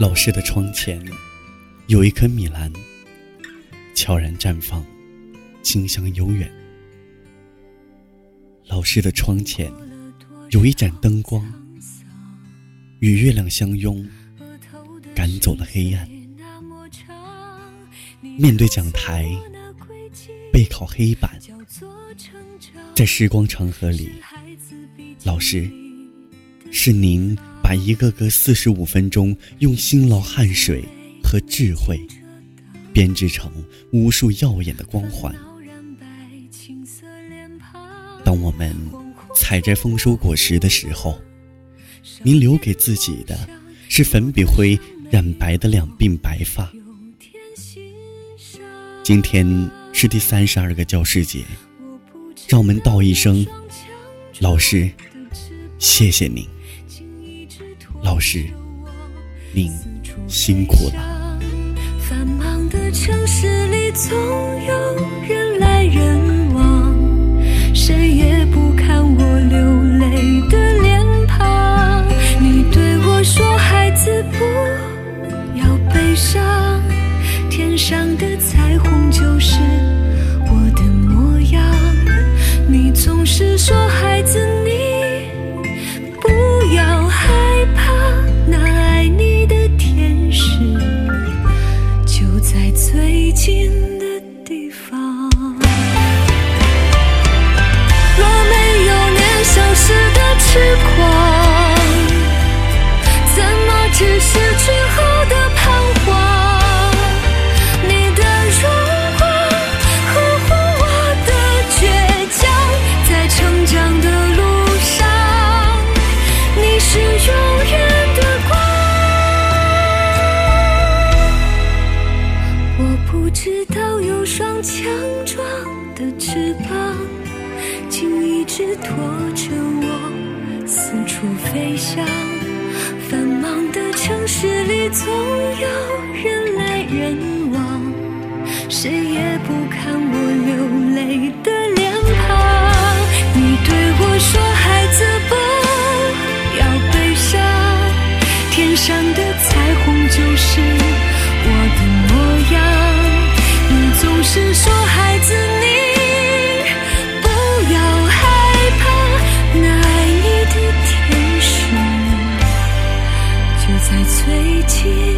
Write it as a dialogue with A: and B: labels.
A: 老师的窗前有一颗米兰，悄然绽放，清香悠远。老师的窗前
B: 有一盏灯光，
A: 与月亮相拥，
B: 赶走了黑暗。面对讲台，
A: 背靠黑板，在时光长河里，
B: 老师，
A: 是您。把一个个四十五分钟用辛劳汗水和智慧编织成无数耀眼的光环。当我们
B: 采
A: 摘丰收果实的时候，
B: 您留
A: 给自己的是粉笔灰染白的两鬓白发。今天是第三十二个教师节，
B: 让我们道一声，老师，
A: 谢谢您。
B: 老师，
A: 您
B: 辛苦了。繁忙的城市里，总有人来人往，谁也不看我流泪的脸庞。你对我说：“孩子，不要悲伤，天上的彩虹就是我的模样。”你总是说：“地方。若没有年少时的痴狂是拖着我四处飞翔繁忙的城市里总有人来人往谁也不看我流泪的脸庞你对我说孩子不要悲伤天上的彩虹就是最轻。